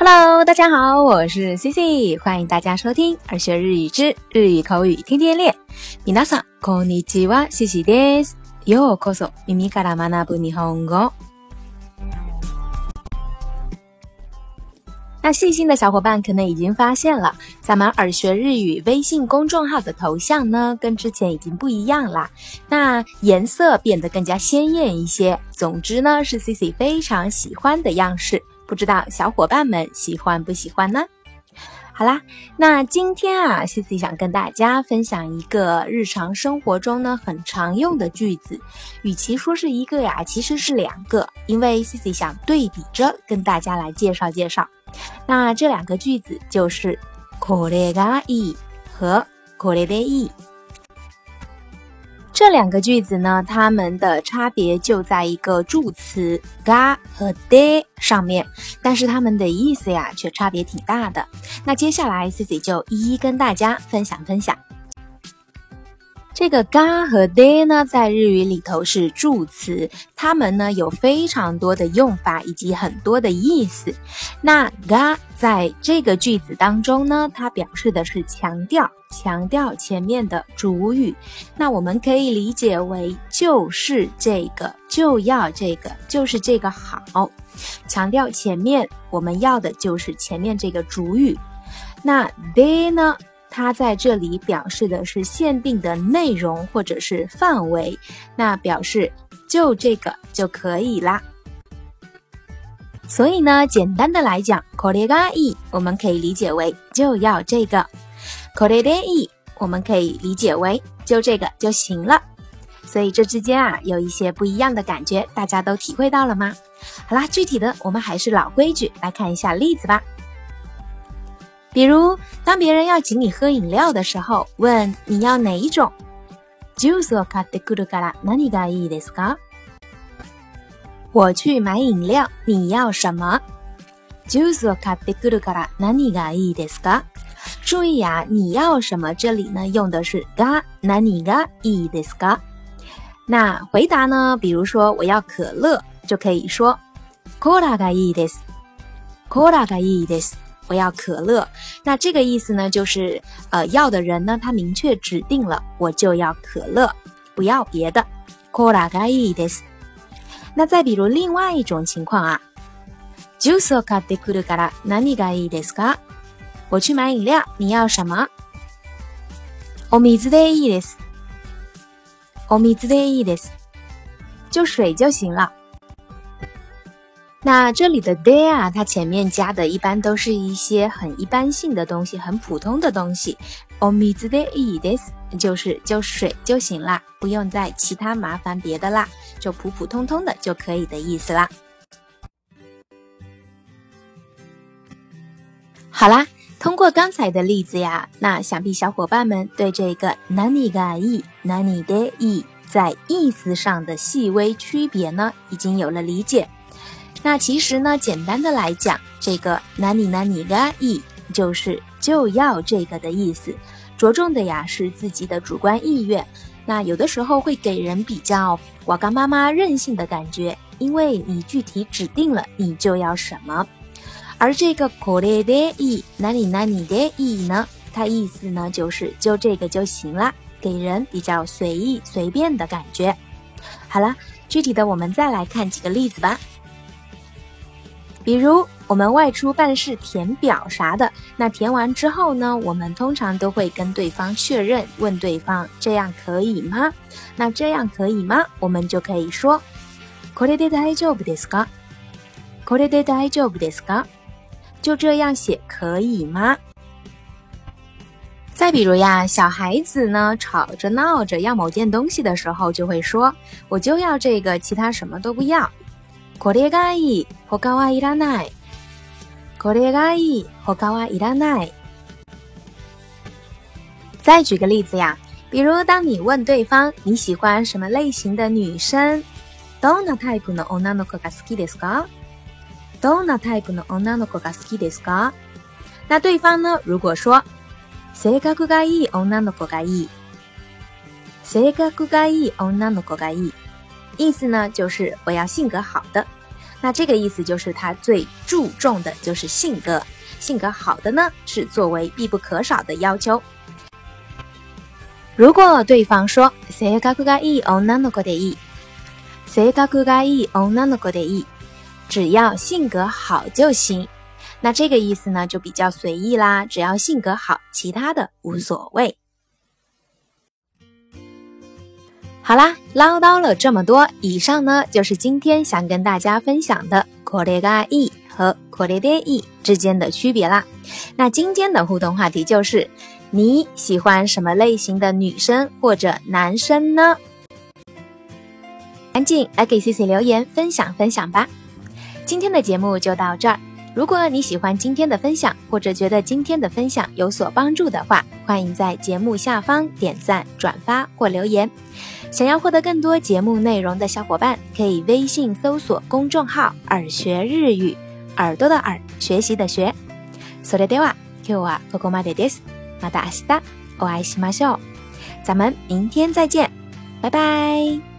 Hello，大家好，我是 Cici，欢迎大家收听儿学日语之日语口语天天练。皆さんこんにちは，Cici です。ようこそ耳から学ぶ日本語。那细心的小伙伴可能已经发现了，咱们耳学日语微信公众号的头像呢，跟之前已经不一样啦。那颜色变得更加鲜艳一些。总之呢，是 Cici 非常喜欢的样式。 不知道小伙伴们喜欢不喜欢呢？好啦，那今天啊，C C 想跟大家分享一个日常生活中呢很常用的句子。与其说是一个呀，其实是两个，因为 C C 想对比着跟大家来介绍介绍。那这两个句子就是これがいい和これでいい。 这两个句子呢，它们的差别就在一个助词嘎和で上面，但是它们的意思呀却差别挺大的。那接下来 Cici 就一一跟大家分享分享。这个が和で呢，在日语里头是助词，它们呢有非常多的用法以及很多的意思。那が在这个句子当中呢，它表示的是强调，强调前面的主语。那我们可以理解为就是这个，就要这个，就是这个好。强调前面我们要的就是前面这个主语。那で呢？ 它在这里表示的是限定的内容或者是范围，那表示就这个就可以啦。所以呢，简单的来讲 k o r e ga i 我们可以理解为就要这个 k o r e de 我们可以理解为就这个就行了。所以这之间啊有一些不一样的感觉，大家都体会到了吗？好啦，具体的我们还是老规矩，来看一下例子吧。比如，当别人要请你喝饮料的时候，问你要哪一种？我去买饮料，你要什么？注意啊，你要什么？这里呢用的是が何がいいですか？那回答呢？比如说我要可乐，就可以说コーラがいいです。コーラがいいです。 我要可乐，那这个意思呢，就是呃要的人呢，他明确指定了，我就要可乐，不要别的。cola がいいです。那再比如另外一种情况啊，ジュースを買ってくるから何がいいですか？我去买饮料，你要什么？お水でいいです。お水でいいです。就水就行了。 那这里的 there 啊，它前面加的一般都是一些很一般性的东西，很普通的东西。o m i z de i des 就是就水就行啦，不用再其他麻烦别的啦，就普普通通的就可以的意思啦。好啦，通过刚才的例子呀，那想必小伙伴们对这个 nani ga i nani de 在意思上的细微区别呢，已经有了理解。那其实呢，简单的来讲，这个哪里哪里个意就是就要这个的意思，着重的呀是自己的主观意愿。那有的时候会给人比较我干妈妈任性的感觉，因为你具体指定了你就要什么。而这个これでい哪里哪里的意呢，它意思呢就是就这个就行了，给人比较随意随便的感觉。好了，具体的我们再来看几个例子吧。 比如我们外出办事填表啥的，那填完之后呢，我们通常都会跟对方确认，问对方这样可以吗？那这样可以吗？我们就可以说，これで大丈夫ですか？これで大丈夫ですか？就这样写可以吗？再比如呀，小孩子呢吵着闹着要某件东西的时候，就会说，我就要这个，其他什么都不要。 これがいい、他はいらない。これがいい、他はいらない。再举个例子呀，比如当你问对方你喜欢什么类型的女生，どんなタイプの女の子が好きですか？どんなタイプの女の子が好きですか？那对方呢，如果说性格がいい女の子がいい，性格がいい女の子がいい。意思呢，就是我要性格好的。 那这个意思就是他最注重的就是性格，性格好的呢是作为必不可少的要求。如果对方说性格がいい女の子でいい，性格がいい女の子でいい，只要性格好就行。那这个意思呢就比较随意啦，只要性格好，其他的无所谓。 好啦，唠叨了这么多，以上呢就是今天想跟大家分享的“これがいい”和“これでいい”之间的区别啦。那今天的互动话题就是：你喜欢什么类型的女生或者男生呢？赶紧来给 C C 留言分享分享吧！今天的节目就到这儿。 如果你喜欢今天的分享，或者觉得今天的分享有所帮助的话，欢迎在节目下方点赞、转发或留言。想要获得更多节目内容的小伙伴，可以微信搜索公众号“耳学日语”，耳朵的耳，学习的学。それでは今日はここまでです。また明日お会いしましょう。咱们明天再见，拜拜。